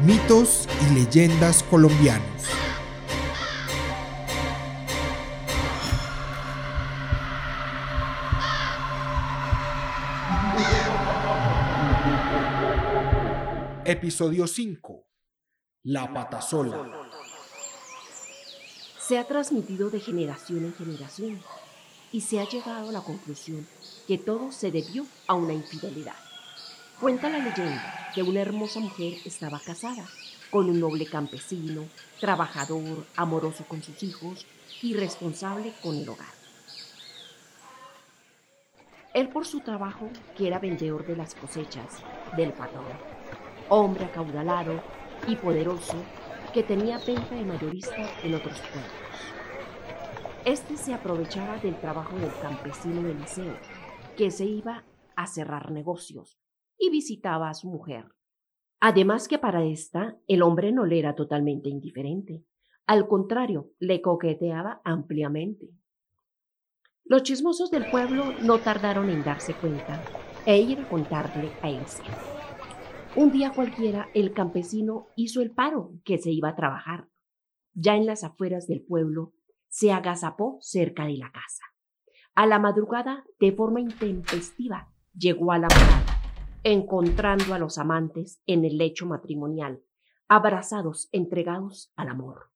Mitos y leyendas colombianos. Episodio 5. La patasola. Se ha transmitido de generación en generación y se ha llegado a la conclusión que todo se debió a una infidelidad. Cuenta la leyenda que una hermosa mujer estaba casada con un noble campesino, trabajador, amoroso con sus hijos y responsable con el hogar. Él por su trabajo, que era vendedor de las cosechas del patrón, hombre acaudalado y poderoso que tenía venta de mayorista en otros pueblos. Este se aprovechaba del trabajo del campesino Eliseo, que se iba a cerrar negocios y visitaba a su mujer. Además que para esta el hombre no le era totalmente indiferente. Al contrario, le coqueteaba ampliamente. Los chismosos del pueblo no tardaron en darse cuenta e ir a contarle a Elsa. Un día cualquiera el campesino hizo el paro que se iba a trabajar. Ya en las afueras del pueblo se agazapó cerca de la casa. A la madrugada, de forma intempestiva, llegó a la morada encontrando a los amantes en el lecho matrimonial, abrazados, entregados al amor.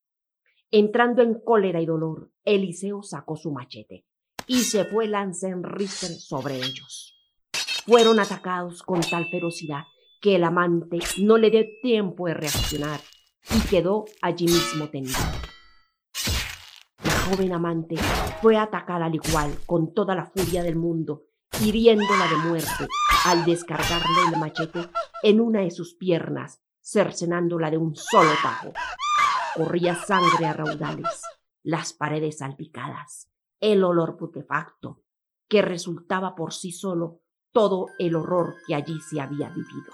Entrando en cólera y dolor, Eliseo sacó su machete y se fue en sobre ellos. Fueron atacados con tal ferocidad que el amante no le dio tiempo de reaccionar y quedó allí mismo tendido. La joven amante fue atacada al igual con toda la furia del mundo, hiriéndola de muerte al descargarle el machete en una de sus piernas, cercenándola de un solo tajo. Corría sangre a raudales, las paredes salpicadas, el olor putefacto, que resultaba por sí solo todo el horror que allí se había vivido.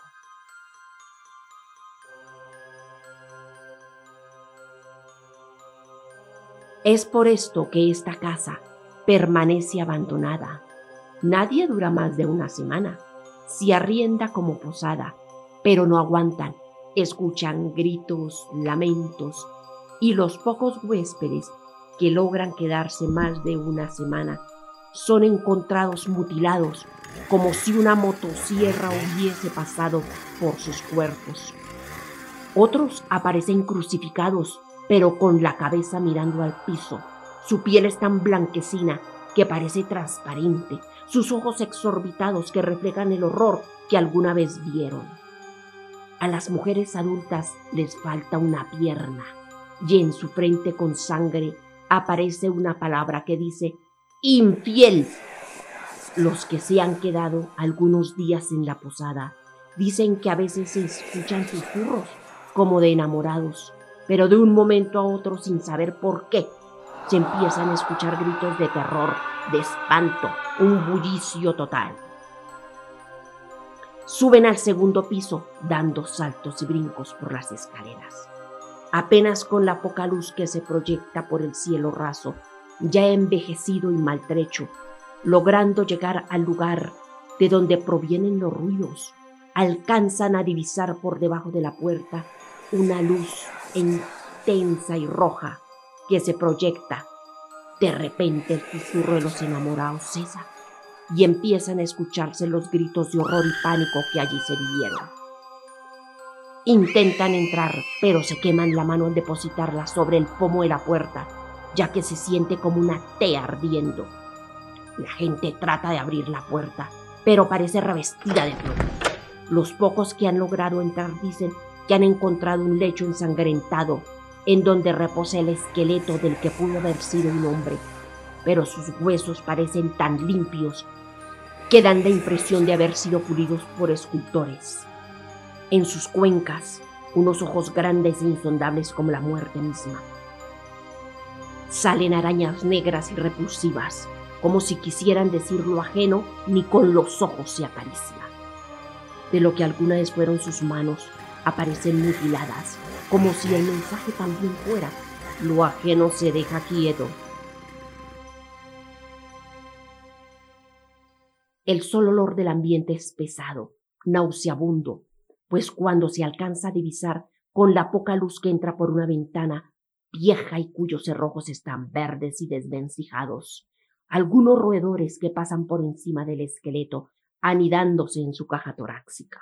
Es por esto que esta casa permanece abandonada. Nadie dura más de una semana se arrienda como posada, pero no aguantan, escuchan gritos, lamentos, y los pocos huéspedes que logran quedarse más de una semana son encontrados mutilados como si una motosierra hubiese pasado por sus cuerpos. Otros aparecen crucificados, pero con la cabeza mirando al piso. Su piel es tan blanquecina que parece transparente, sus ojos exorbitados que reflejan el horror que alguna vez vieron. A las mujeres adultas les falta una pierna y en su frente con sangre aparece una palabra que dice infiel. Los que se han quedado algunos días en la posada dicen que a veces se escuchan susurros como de enamorados, pero de un momento a otro sin saber por qué se empiezan a escuchar gritos de terror de espanto, un bullicio total. Suben al segundo piso dando saltos y brincos por las escaleras. Apenas con la poca luz que se proyecta por el cielo raso, ya envejecido y maltrecho, logrando llegar al lugar de donde provienen los ruidos, alcanzan a divisar por debajo de la puerta una luz intensa y roja que se proyecta de repente el susurro de los enamorados cesa y empiezan a escucharse los gritos de horror y pánico que allí se vivieron. Intentan entrar, pero se queman la mano al depositarla sobre el pomo de la puerta, ya que se siente como una tea ardiendo. La gente trata de abrir la puerta, pero parece revestida de plomo. Los pocos que han logrado entrar dicen que han encontrado un lecho ensangrentado en donde reposa el esqueleto del que pudo haber sido un hombre, pero sus huesos parecen tan limpios que dan la impresión de haber sido pulidos por escultores. En sus cuencas, unos ojos grandes e insondables como la muerte misma. Salen arañas negras y repulsivas, como si quisieran decir lo ajeno, ni con los ojos se acaricia. De lo que alguna vez fueron sus manos, aparecen mutiladas, como si el mensaje también fuera, lo ajeno se deja quieto. El solo olor del ambiente es pesado, nauseabundo, pues cuando se alcanza a divisar con la poca luz que entra por una ventana vieja y cuyos cerrojos están verdes y desvencijados, algunos roedores que pasan por encima del esqueleto, anidándose en su caja torácica.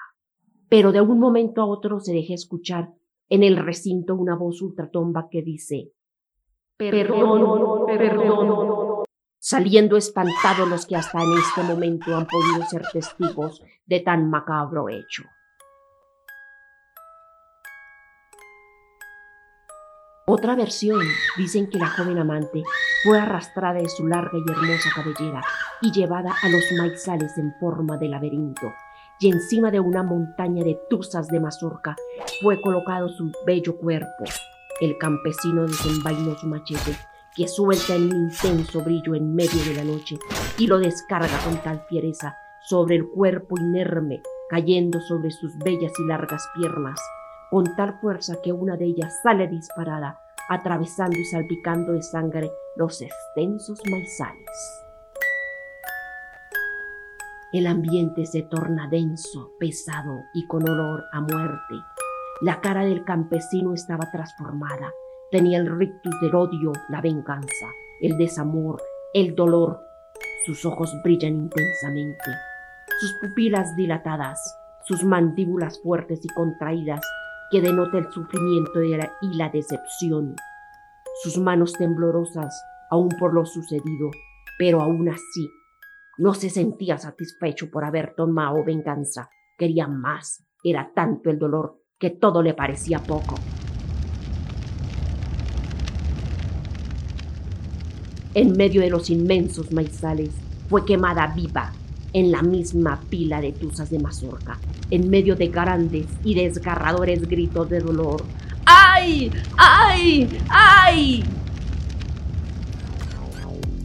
Pero de un momento a otro se deja escuchar en el recinto una voz ultratomba que dice Perdón, perdón, saliendo espantados los que hasta en este momento han podido ser testigos de tan macabro hecho. Otra versión dicen que la joven amante fue arrastrada de su larga y hermosa cabellera y llevada a los maizales en forma de laberinto, y encima de una montaña de tuzas de mazorca fue colocado su bello cuerpo. El campesino desenvainó su machete, que suelta en un intenso brillo en medio de la noche, y lo descarga con tal fiereza sobre el cuerpo inerme, cayendo sobre sus bellas y largas piernas, con tal fuerza que una de ellas sale disparada, atravesando y salpicando de sangre los extensos maizales. El ambiente se torna denso, pesado y con olor a muerte. La cara del campesino estaba transformada. Tenía el rictus del odio, la venganza, el desamor, el dolor. Sus ojos brillan intensamente, sus pupilas dilatadas, sus mandíbulas fuertes y contraídas que denota el sufrimiento y la decepción. Sus manos temblorosas, aún por lo sucedido, pero aún así, no se sentía satisfecho por haber tomado venganza. Quería más. Era tanto el dolor que todo le parecía poco. En medio de los inmensos maizales fue quemada viva en la misma pila de tuzas de mazorca, en medio de grandes y desgarradores gritos de dolor. ¡Ay! ¡Ay! ¡Ay!